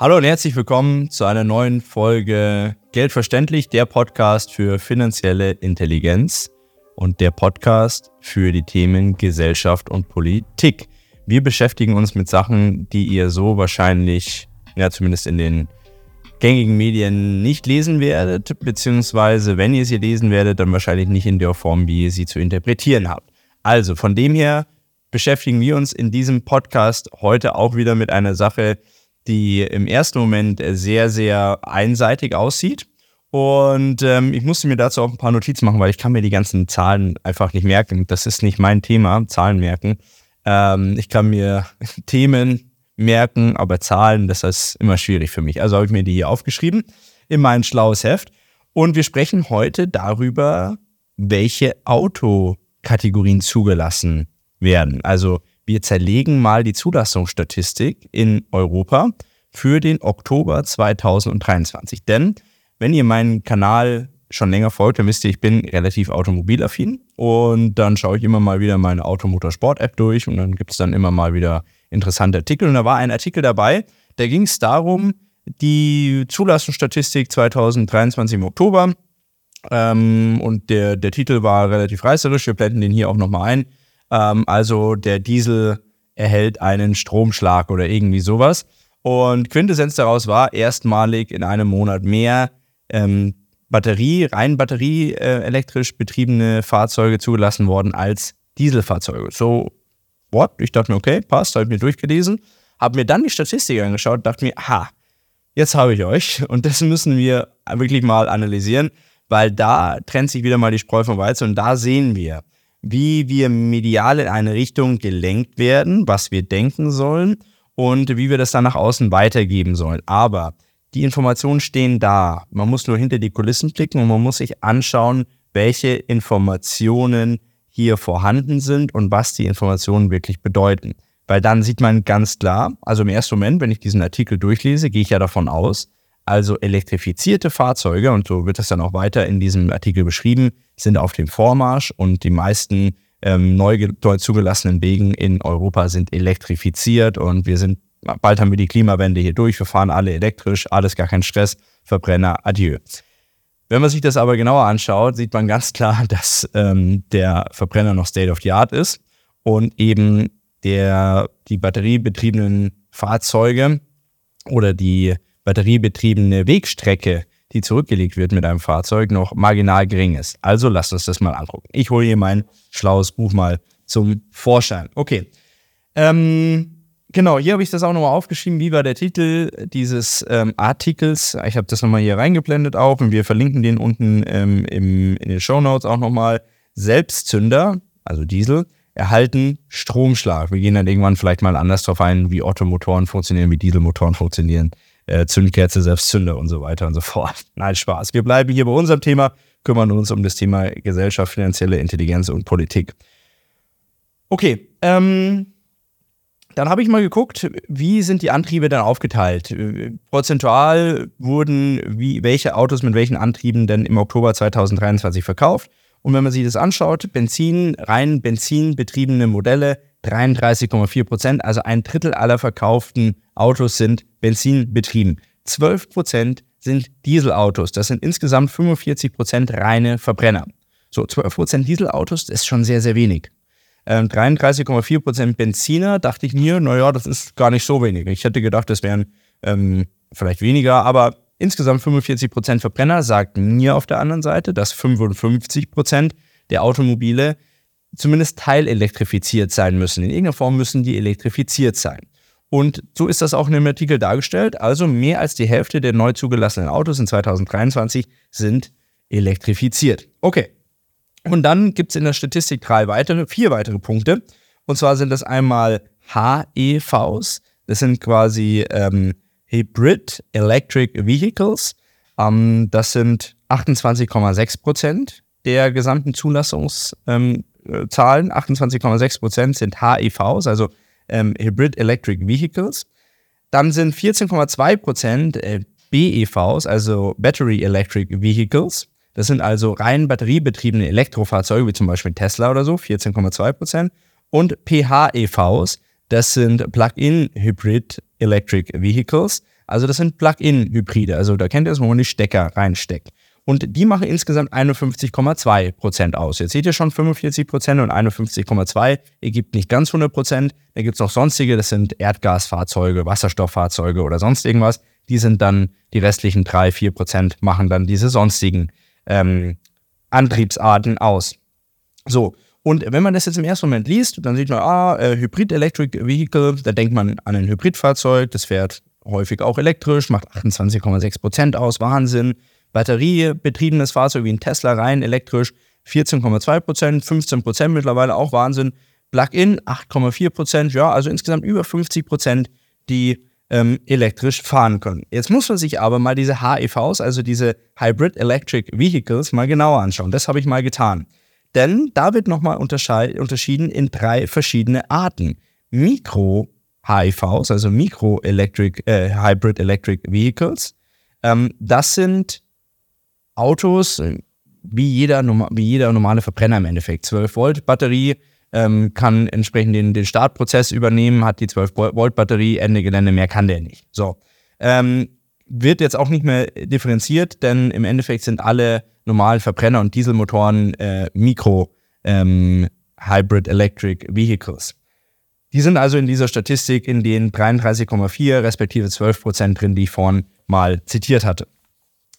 Hallo und herzlich willkommen zu einer neuen Folge Geldverständlich, der Podcast für finanzielle Intelligenz und der Podcast für die Themen Gesellschaft und Politik. Wir beschäftigen uns mit Sachen, die ihr so wahrscheinlich, ja zumindest in den gängigen Medien nicht lesen werdet, beziehungsweise wenn ihr sie lesen werdet, dann wahrscheinlich nicht in der Form, wie ihr sie zu interpretieren habt. Also von dem her beschäftigen wir uns in diesem Podcast heute auch wieder mit einer Sache, die im ersten Moment sehr, sehr einseitig aussieht. Und ähm, ich musste mir dazu auch ein paar Notizen machen, weil ich kann mir die ganzen Zahlen einfach nicht merken. Das ist nicht mein Thema, Zahlen merken. Ähm, ich kann mir Themen merken, aber Zahlen, das ist immer schwierig für mich. Also habe ich mir die hier aufgeschrieben in mein schlaues Heft. Und wir sprechen heute darüber, welche Autokategorien zugelassen werden. Also wir zerlegen mal die Zulassungsstatistik in Europa für den Oktober 2023. Denn wenn ihr meinen Kanal schon länger folgt, dann wisst ihr, ich bin relativ automobilaffin und dann schaue ich immer mal wieder meine Automotorsport-App durch und dann gibt es dann immer mal wieder interessante Artikel. Und da war ein Artikel dabei, da ging es darum, die Zulassungsstatistik 2023 im Oktober. Ähm, und der, der Titel war relativ reißerisch, wir blenden den hier auch nochmal ein. Ähm, also der Diesel erhält einen Stromschlag oder irgendwie sowas. Und Quintessenz daraus war erstmalig in einem Monat mehr ähm, Batterie, rein batterieelektrisch äh, betriebene Fahrzeuge zugelassen worden als Dieselfahrzeuge. So, what? Ich dachte mir, okay, passt, habe ich mir durchgelesen, habe mir dann die Statistik angeschaut, dachte mir, aha, jetzt habe ich euch und das müssen wir wirklich mal analysieren, weil da trennt sich wieder mal die Spreu vom Weizen und da sehen wir, wie wir medial in eine Richtung gelenkt werden, was wir denken sollen und wie wir das dann nach außen weitergeben sollen. Aber die Informationen stehen da. Man muss nur hinter die Kulissen blicken und man muss sich anschauen, welche Informationen hier vorhanden sind und was die Informationen wirklich bedeuten. Weil dann sieht man ganz klar, also im ersten Moment, wenn ich diesen Artikel durchlese, gehe ich ja davon aus, also elektrifizierte Fahrzeuge, und so wird das dann auch weiter in diesem Artikel beschrieben, sind auf dem Vormarsch und die meisten ähm, neu, zugelassenen Wegen in Europa sind elektrifiziert und wir sind bald haben wir die Klimawende hier durch, wir fahren alle elektrisch, alles gar kein Stress, Verbrenner, adieu. Wenn man sich das aber genauer anschaut, sieht man ganz klar, dass ähm, der Verbrenner noch State of the Art ist und eben der, die batteriebetriebenen Fahrzeuge oder die batteriebetriebene Wegstrecke, die zurückgelegt wird mit einem Fahrzeug, noch marginal gering ist. Also lasst uns das mal angucken. Ich hole hier mein schlaues Buch mal zum Vorschein. Okay. Ähm, Genau, hier habe ich das auch nochmal aufgeschrieben. Wie war der Titel dieses ähm, Artikels? Ich habe das nochmal hier reingeblendet auch und wir verlinken den unten ähm, im, in den Show Notes auch nochmal. Selbstzünder, also Diesel, erhalten Stromschlag. Wir gehen dann irgendwann vielleicht mal anders drauf ein, wie Ottomotoren funktionieren, wie Dieselmotoren funktionieren, äh, Zündkerze, Selbstzünder und so weiter und so fort. Nein, Spaß. Wir bleiben hier bei unserem Thema, kümmern uns um das Thema Gesellschaft, finanzielle Intelligenz und Politik. Okay, ähm, dann habe ich mal geguckt, wie sind die Antriebe dann aufgeteilt? Prozentual wurden wie, welche Autos mit welchen Antrieben denn im Oktober 2023 verkauft. Und wenn man sich das anschaut, Benzin, rein benzinbetriebene Modelle 33,4 Prozent, also ein Drittel aller verkauften Autos sind benzinbetrieben. 12 Prozent sind Dieselautos. Das sind insgesamt 45 Prozent reine Verbrenner. So, 12 Prozent Dieselautos, das ist schon sehr, sehr wenig. 33,4% ähm, Benziner, dachte ich mir, naja, das ist gar nicht so wenig. Ich hätte gedacht, das wären ähm, vielleicht weniger, aber insgesamt 45% Verbrenner sagt mir auf der anderen Seite, dass 55% der Automobile zumindest teilelektrifiziert sein müssen. In irgendeiner Form müssen die elektrifiziert sein. Und so ist das auch in dem Artikel dargestellt. Also mehr als die Hälfte der neu zugelassenen Autos in 2023 sind elektrifiziert. Okay, und dann gibt es in der Statistik drei weitere, vier weitere Punkte. Und zwar sind das einmal HEVs, das sind quasi ähm, Hybrid Electric Vehicles. Ähm, das sind 28,6 Prozent der gesamten Zulassungszahlen. Ähm, 28,6 Prozent sind HEVs, also ähm, Hybrid Electric Vehicles. Dann sind 14,2 Prozent äh, BEVs, also Battery Electric Vehicles. Das sind also rein batteriebetriebene Elektrofahrzeuge, wie zum Beispiel Tesla oder so, 14,2 Prozent. Und PHEVs, das sind Plug-in Hybrid Electric Vehicles, Also das sind Plug-in-Hybride. Also da kennt ihr es, wo man die Stecker reinsteckt. Und die machen insgesamt 51,2 Prozent aus. Jetzt seht ihr schon 45 Prozent und 51,2 ergibt nicht ganz 100 Prozent. Da gibt es noch sonstige, das sind Erdgasfahrzeuge, Wasserstofffahrzeuge oder sonst irgendwas. Die sind dann, die restlichen 3, 4 Prozent machen dann diese sonstigen ähm, Antriebsarten aus. So, und wenn man das jetzt im ersten Moment liest, dann sieht man, ah, äh, Hybrid Electric Vehicle, da denkt man an ein Hybridfahrzeug, das fährt häufig auch elektrisch, macht 28,6 Prozent aus, Wahnsinn. Batteriebetriebenes Fahrzeug wie ein Tesla rein elektrisch 14,2 Prozent, 15 Prozent mittlerweile auch Wahnsinn. Plug-in 8,4 Prozent, ja, also insgesamt über 50 Prozent, die ähm, elektrisch fahren können. Jetzt muss man sich aber mal diese HEVs, also diese Hybrid Electric Vehicles, mal genauer anschauen. Das habe ich mal getan. Denn da wird nochmal unterschieden in drei verschiedene Arten. Mikro-HEVs, also Micro-Electric, äh, Hybrid Electric Vehicles, ähm, das sind Autos, äh, wie jeder, wie jeder normale Verbrenner im Endeffekt. 12 Volt Batterie ähm, kann entsprechend den, den Startprozess übernehmen, hat die 12 Volt Batterie, Ende Gelände, mehr kann der nicht. So. Ähm, wird jetzt auch nicht mehr differenziert, denn im Endeffekt sind alle normalen Verbrenner und Dieselmotoren äh, Mikro ähm, Hybrid Electric Vehicles. Die sind also in dieser Statistik in den 33,4 respektive 12 Prozent drin, die ich vorhin mal zitiert hatte.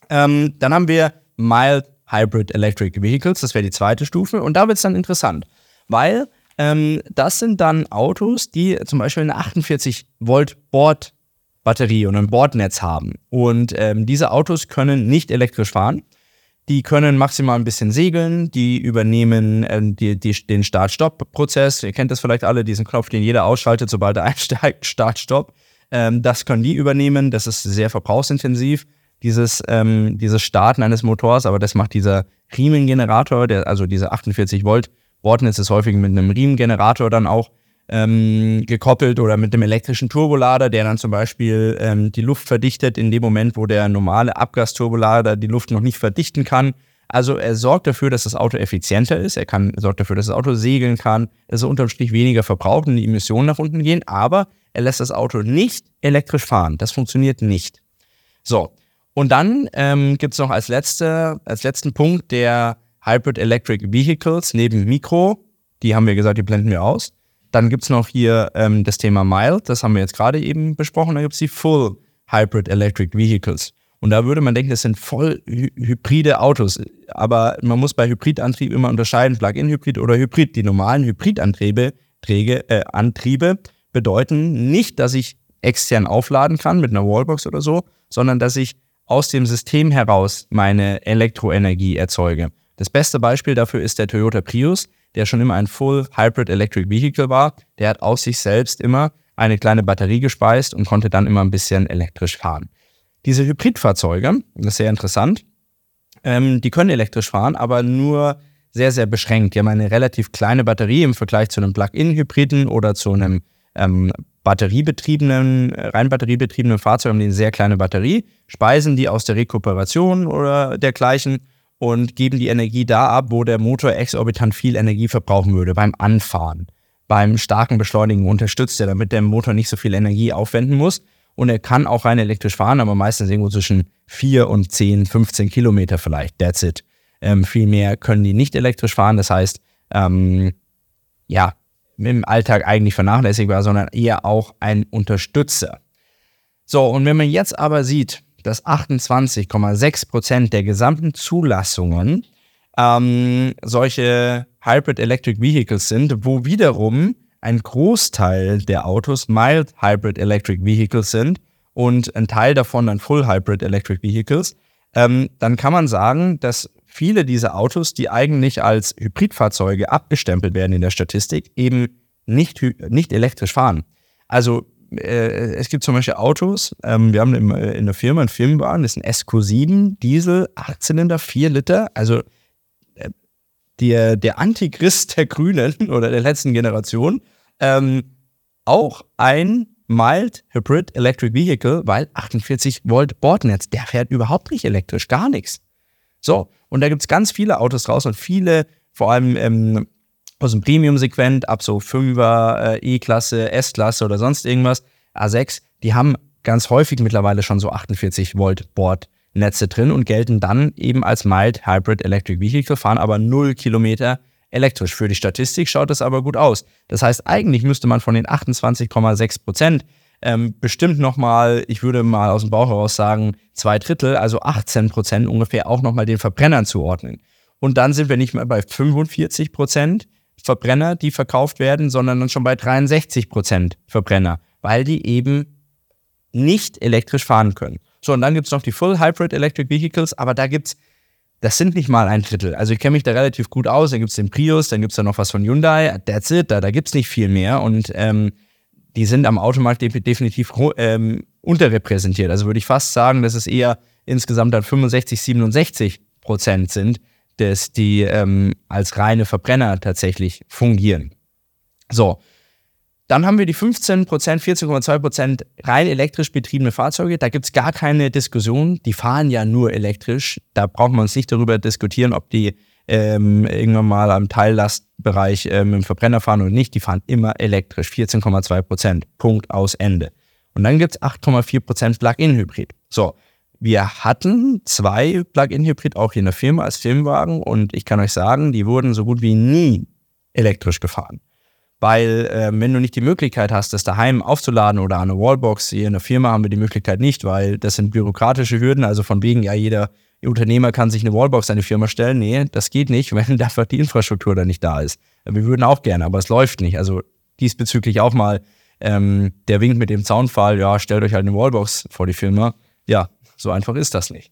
Ähm, dann haben wir Mild Hybrid Electric Vehicles, das wäre die zweite Stufe. Und da wird es dann interessant, weil ähm, das sind dann Autos, die zum Beispiel eine 48 Volt Bordbatterie und ein Bordnetz haben. Und ähm, diese Autos können nicht elektrisch fahren. Die können maximal ein bisschen segeln, die übernehmen äh, die, die, den Start-Stopp-Prozess. Ihr kennt das vielleicht alle, diesen Knopf, den jeder ausschaltet, sobald er einsteigt, Start-Stopp. Ähm, das können die übernehmen, das ist sehr verbrauchsintensiv dieses, ähm, dieses Starten eines Motors, aber das macht dieser Riemengenerator, der, also diese 48 Volt Bordnetz ist häufig mit einem Riemengenerator dann auch ähm, gekoppelt oder mit einem elektrischen Turbolader, der dann zum Beispiel ähm, die Luft verdichtet in dem Moment, wo der normale Abgasturbolader die Luft noch nicht verdichten kann. Also er sorgt dafür, dass das Auto effizienter ist, er kann, sorgt dafür, dass das Auto segeln kann, dass es unterm Strich weniger verbraucht und die Emissionen nach unten gehen, aber er lässt das Auto nicht elektrisch fahren. Das funktioniert nicht. So, und dann ähm, gibt es noch als, letzte, als letzten Punkt der Hybrid Electric Vehicles neben Mikro. Die haben wir gesagt, die blenden wir aus. Dann gibt es noch hier ähm, das Thema Mild, das haben wir jetzt gerade eben besprochen. Dann gibt es die Full Hybrid Electric Vehicles. Und da würde man denken, das sind voll hy hybride Autos. Aber man muss bei Hybridantrieb immer unterscheiden, Plug-in-Hybrid oder Hybrid. Die normalen Hybridantriebe Träge, äh, Antriebe bedeuten nicht, dass ich extern aufladen kann mit einer Wallbox oder so, sondern dass ich aus dem System heraus meine Elektroenergie erzeuge. Das beste Beispiel dafür ist der Toyota Prius, der schon immer ein Full Hybrid Electric Vehicle war. Der hat aus sich selbst immer eine kleine Batterie gespeist und konnte dann immer ein bisschen elektrisch fahren. Diese Hybridfahrzeuge, das ist sehr interessant, ähm, die können elektrisch fahren, aber nur sehr, sehr beschränkt. Die haben eine relativ kleine Batterie im Vergleich zu einem Plug-in-Hybriden oder zu einem ähm, batteriebetriebenen, äh, rein batteriebetriebenen Fahrzeug haben die eine sehr kleine Batterie, speisen die aus der Rekuperation oder dergleichen und geben die Energie da ab, wo der Motor exorbitant viel Energie verbrauchen würde, beim Anfahren. Beim starken Beschleunigen unterstützt er, damit der Motor nicht so viel Energie aufwenden muss. Und er kann auch rein elektrisch fahren, aber meistens irgendwo zwischen 4 und 10, 15 Kilometer vielleicht. That's it. Ähm, viel mehr können die nicht elektrisch fahren. Das heißt, ähm, ja, im Alltag eigentlich vernachlässigbar, sondern eher auch ein Unterstützer. So, und wenn man jetzt aber sieht, dass 28,6 Prozent der gesamten Zulassungen ähm, solche Hybrid Electric Vehicles sind, wo wiederum ein Großteil der Autos Mild Hybrid Electric Vehicles sind und ein Teil davon dann Full Hybrid Electric Vehicles, ähm, dann kann man sagen, dass viele dieser Autos, die eigentlich als Hybridfahrzeuge abgestempelt werden in der Statistik, eben nicht, nicht elektrisch fahren. Also äh, es gibt zum Beispiel Autos, ähm, wir haben im, äh, in der Firma einen Firmenwagen, das ist ein SQ7 Diesel, 8 Zylinder, 4 Liter, also äh, der, der Antichrist der Grünen oder der letzten Generation, ähm, auch ein Mild Hybrid Electric Vehicle, weil 48 Volt Bordnetz, der fährt überhaupt nicht elektrisch, gar nichts. So, und da gibt es ganz viele Autos raus und viele, vor allem ähm, aus dem Premium-Segment, ab so 5er, äh, E-Klasse, S-Klasse oder sonst irgendwas, A6, die haben ganz häufig mittlerweile schon so 48 Volt Bordnetze drin und gelten dann eben als Mild Hybrid Electric Vehicle, fahren aber 0 Kilometer elektrisch. Für die Statistik schaut das aber gut aus. Das heißt, eigentlich müsste man von den 28,6 Prozent ähm, bestimmt nochmal, ich würde mal aus dem Bauch heraus sagen, zwei Drittel, also 18 Prozent ungefähr auch nochmal den Verbrennern zuordnen. Und dann sind wir nicht mehr bei 45 Prozent Verbrenner, die verkauft werden, sondern dann schon bei 63 Prozent Verbrenner, weil die eben nicht elektrisch fahren können. So, und dann gibt es noch die Full Hybrid Electric Vehicles, aber da gibt es das sind nicht mal ein Drittel. Also ich kenne mich da relativ gut aus. Dann gibt es den Prius, dann gibt es da noch was von Hyundai. That's it, da, da gibt es nicht viel mehr. Und ähm, die sind am Automarkt definitiv ähm, unterrepräsentiert. Also würde ich fast sagen, dass es eher insgesamt dann 65, 67 Prozent sind, dass die ähm, als reine Verbrenner tatsächlich fungieren. So, dann haben wir die 15 Prozent, 14,2 Prozent rein elektrisch betriebene Fahrzeuge. Da gibt es gar keine Diskussion. Die fahren ja nur elektrisch. Da braucht man uns nicht darüber diskutieren, ob die ähm, irgendwann mal am Teillastbereich ähm, im Verbrenner fahren oder nicht. Die fahren immer elektrisch. 14,2 Prozent. Punkt aus Ende. Und dann gibt es 8,4 Prozent Plug-in-Hybrid. So, wir hatten zwei Plug-in-Hybrid auch hier in der Firma als Firmenwagen und ich kann euch sagen, die wurden so gut wie nie elektrisch gefahren. Weil äh, wenn du nicht die Möglichkeit hast, das daheim aufzuladen oder an eine Wallbox, hier in der Firma haben wir die Möglichkeit nicht, weil das sind bürokratische Hürden, also von wegen, ja, jeder Unternehmer kann sich eine Wallbox an die Firma stellen. Nee, das geht nicht, wenn einfach die Infrastruktur da nicht da ist. Wir würden auch gerne, aber es läuft nicht. Also diesbezüglich auch mal ähm, der Wink mit dem Zaunfall, ja, stellt euch halt eine Wallbox vor die Firma. Ja, so einfach ist das nicht.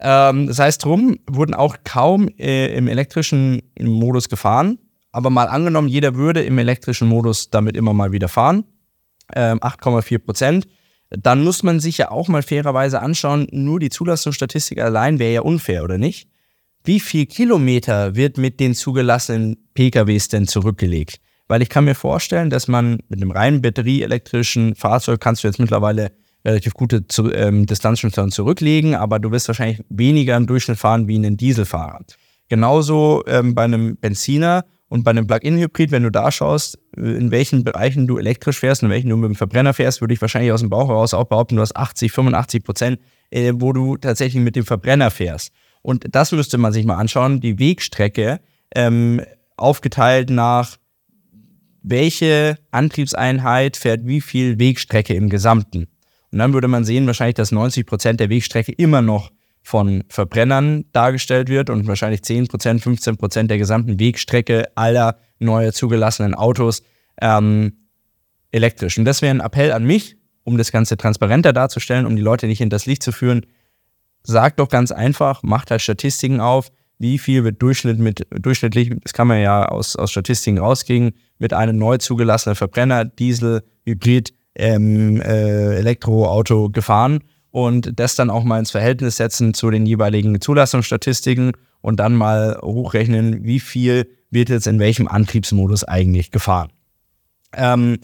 Ähm, das heißt, drum wurden auch kaum äh, im elektrischen Modus gefahren. Aber mal angenommen, jeder würde im elektrischen Modus damit immer mal wieder fahren, ähm, 8,4 Prozent, dann muss man sich ja auch mal fairerweise anschauen, nur die Zulassungsstatistik allein wäre ja unfair, oder nicht? Wie viel Kilometer wird mit den zugelassenen PKWs denn zurückgelegt? Weil ich kann mir vorstellen, dass man mit einem reinen batterieelektrischen Fahrzeug kannst du jetzt mittlerweile relativ gute zu, ähm, Distanzen zurücklegen, aber du wirst wahrscheinlich weniger im Durchschnitt fahren wie ein Dieselfahrer. Genauso ähm, bei einem Benziner und bei einem Plug-in-Hybrid, wenn du da schaust, in welchen Bereichen du elektrisch fährst und in welchen du mit dem Verbrenner fährst, würde ich wahrscheinlich aus dem Bauch heraus auch behaupten, du hast 80, 85 Prozent, äh, wo du tatsächlich mit dem Verbrenner fährst. Und das müsste man sich mal anschauen, die Wegstrecke ähm, aufgeteilt nach welche Antriebseinheit fährt wie viel Wegstrecke im Gesamten. Und dann würde man sehen wahrscheinlich, dass 90 Prozent der Wegstrecke immer noch von Verbrennern dargestellt wird und wahrscheinlich 10%, 15% der gesamten Wegstrecke aller neu zugelassenen Autos ähm, elektrisch. Und das wäre ein Appell an mich, um das Ganze transparenter darzustellen, um die Leute nicht in das Licht zu führen. Sagt doch ganz einfach, macht halt Statistiken auf, wie viel wird Durchschnitt mit, durchschnittlich, das kann man ja aus, aus Statistiken rauskriegen, mit einem neu zugelassenen Verbrenner, Diesel, Hybrid, ähm, äh, Elektroauto gefahren und das dann auch mal ins Verhältnis setzen zu den jeweiligen Zulassungsstatistiken und dann mal hochrechnen, wie viel wird jetzt in welchem Antriebsmodus eigentlich gefahren. Ähm,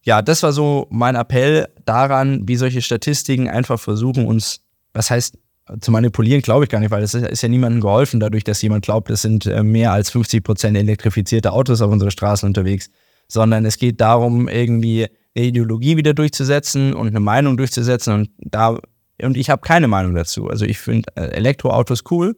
ja, das war so mein Appell daran, wie solche Statistiken einfach versuchen, uns, was heißt, zu manipulieren, glaube ich gar nicht, weil es ist ja niemandem geholfen, dadurch, dass jemand glaubt, es sind äh, mehr als 50 Prozent elektrifizierte Autos auf unseren Straßen unterwegs, sondern es geht darum, irgendwie eine Ideologie wieder durchzusetzen und eine Meinung durchzusetzen und da und ich habe keine Meinung dazu. Also ich finde äh, Elektroautos cool.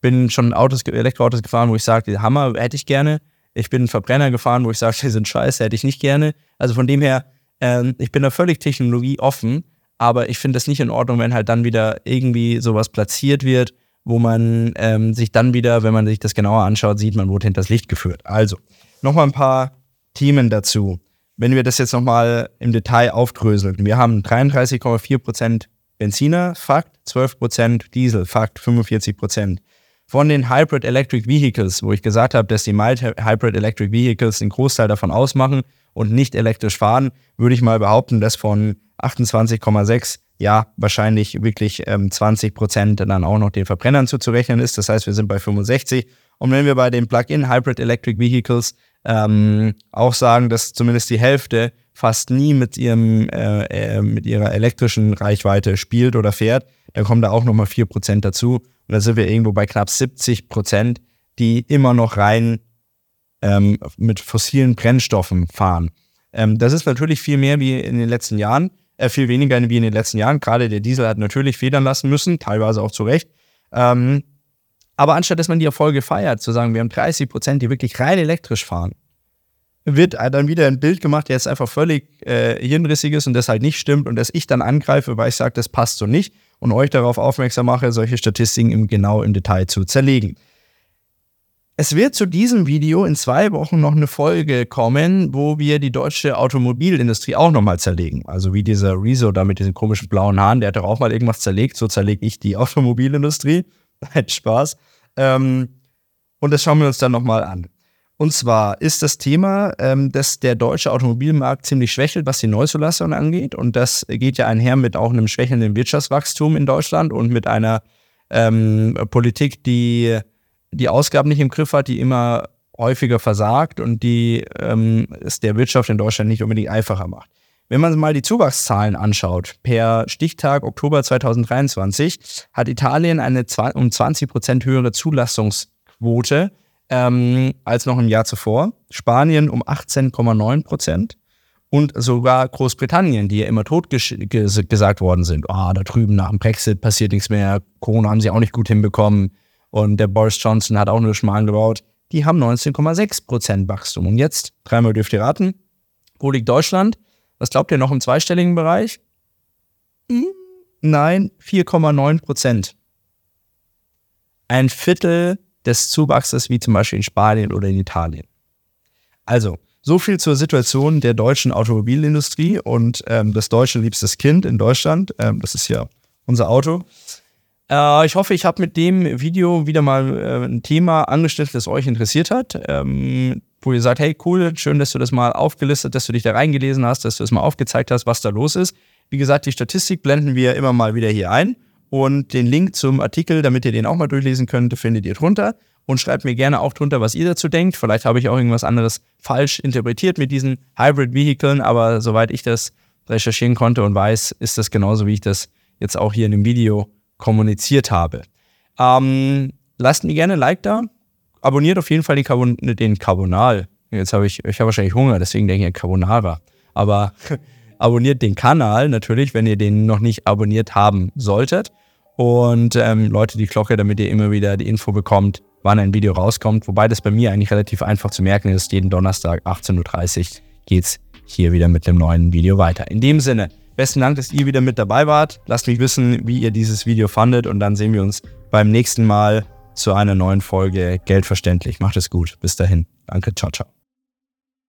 Bin schon Autos, Elektroautos gefahren, wo ich sage, Hammer hätte ich gerne. Ich bin Verbrenner gefahren, wo ich sage, die sind scheiße, hätte ich nicht gerne. Also von dem her, ähm, ich bin da völlig technologieoffen, aber ich finde das nicht in Ordnung, wenn halt dann wieder irgendwie sowas platziert wird, wo man ähm, sich dann wieder, wenn man sich das genauer anschaut, sieht, man wurde hinters Licht geführt. Also, nochmal ein paar Themen dazu wenn wir das jetzt nochmal im Detail aufdröseln, wir haben 33,4% Benziner, Fakt, 12% Diesel, Fakt, 45%. Von den Hybrid Electric Vehicles, wo ich gesagt habe, dass die Mild Hybrid Electric Vehicles den Großteil davon ausmachen und nicht elektrisch fahren, würde ich mal behaupten, dass von 28,6 ja wahrscheinlich wirklich ähm, 20% dann auch noch den Verbrennern zuzurechnen ist. Das heißt, wir sind bei 65. Und wenn wir bei den Plug-in Hybrid Electric Vehicles ähm, auch sagen, dass zumindest die Hälfte fast nie mit ihrem äh, äh, mit ihrer elektrischen Reichweite spielt oder fährt, dann kommen da auch nochmal 4% dazu. Und da sind wir irgendwo bei knapp 70%, die immer noch rein ähm, mit fossilen Brennstoffen fahren. Ähm, das ist natürlich viel mehr wie in den letzten Jahren. äh, viel weniger wie in den letzten Jahren. Gerade der Diesel hat natürlich federn lassen müssen, teilweise auch zu Recht. Ähm, aber anstatt dass man die Erfolge feiert, zu sagen, wir haben 30 Prozent, die wirklich rein elektrisch fahren, wird dann wieder ein Bild gemacht, der jetzt einfach völlig äh, hirnrissig ist und das halt nicht stimmt und dass ich dann angreife, weil ich sage, das passt so nicht und euch darauf aufmerksam mache, solche Statistiken im, genau im Detail zu zerlegen. Es wird zu diesem Video in zwei Wochen noch eine Folge kommen, wo wir die deutsche Automobilindustrie auch nochmal zerlegen. Also wie dieser Rezo da mit diesen komischen blauen Haaren, der hat doch auch mal irgendwas zerlegt, so zerlege ich die Automobilindustrie. Nein, Spaß. Ähm, und das schauen wir uns dann nochmal an. Und zwar ist das Thema, ähm, dass der deutsche Automobilmarkt ziemlich schwächelt, was die Neuzulassung angeht. Und das geht ja einher mit auch einem schwächelnden Wirtschaftswachstum in Deutschland und mit einer ähm, Politik, die die Ausgaben nicht im Griff hat, die immer häufiger versagt und die ähm, es der Wirtschaft in Deutschland nicht unbedingt einfacher macht. Wenn man mal die Zuwachszahlen anschaut, per Stichtag Oktober 2023 hat Italien eine um 20 Prozent höhere Zulassungsquote ähm, als noch im Jahr zuvor. Spanien um 18,9 Prozent und sogar Großbritannien, die ja immer tot ges gesagt worden sind. Ah, oh, da drüben nach dem Brexit passiert nichts mehr, Corona haben sie auch nicht gut hinbekommen und der Boris Johnson hat auch nur Schmalen gebaut. Die haben 19,6 Prozent Wachstum. Und jetzt, dreimal dürft ihr raten, wo liegt Deutschland? Was glaubt ihr noch im zweistelligen Bereich? Hm, nein, 4,9 Prozent. Ein Viertel des Zuwachses wie zum Beispiel in Spanien oder in Italien. Also, so viel zur Situation der deutschen Automobilindustrie und ähm, das deutsche liebstes Kind in Deutschland. Ähm, das ist ja unser Auto. Äh, ich hoffe, ich habe mit dem Video wieder mal äh, ein Thema angestellt, das euch interessiert hat. Ähm, wo ihr sagt, hey, cool, schön, dass du das mal aufgelistet, dass du dich da reingelesen hast, dass du es mal aufgezeigt hast, was da los ist. Wie gesagt, die Statistik blenden wir immer mal wieder hier ein. Und den Link zum Artikel, damit ihr den auch mal durchlesen könnt, findet ihr drunter. Und schreibt mir gerne auch drunter, was ihr dazu denkt. Vielleicht habe ich auch irgendwas anderes falsch interpretiert mit diesen Hybrid-Vehikeln, aber soweit ich das recherchieren konnte und weiß, ist das genauso, wie ich das jetzt auch hier in dem Video kommuniziert habe. Ähm, lasst mir gerne ein Like da. Abonniert auf jeden Fall den, Carbon den Carbonal. Jetzt habe ich, ich habe wahrscheinlich Hunger, deswegen denke ich Carbonara. Aber abonniert den Kanal natürlich, wenn ihr den noch nicht abonniert haben solltet und ähm, Leute die Glocke, damit ihr immer wieder die Info bekommt, wann ein Video rauskommt. Wobei das bei mir eigentlich relativ einfach zu merken ist. Jeden Donnerstag 18.30 Uhr geht es hier wieder mit dem neuen Video weiter. In dem Sinne, besten Dank, dass ihr wieder mit dabei wart. Lasst mich wissen, wie ihr dieses Video fandet und dann sehen wir uns beim nächsten Mal zu einer neuen Folge Geldverständlich. Macht es gut. Bis dahin. Danke. Ciao, ciao.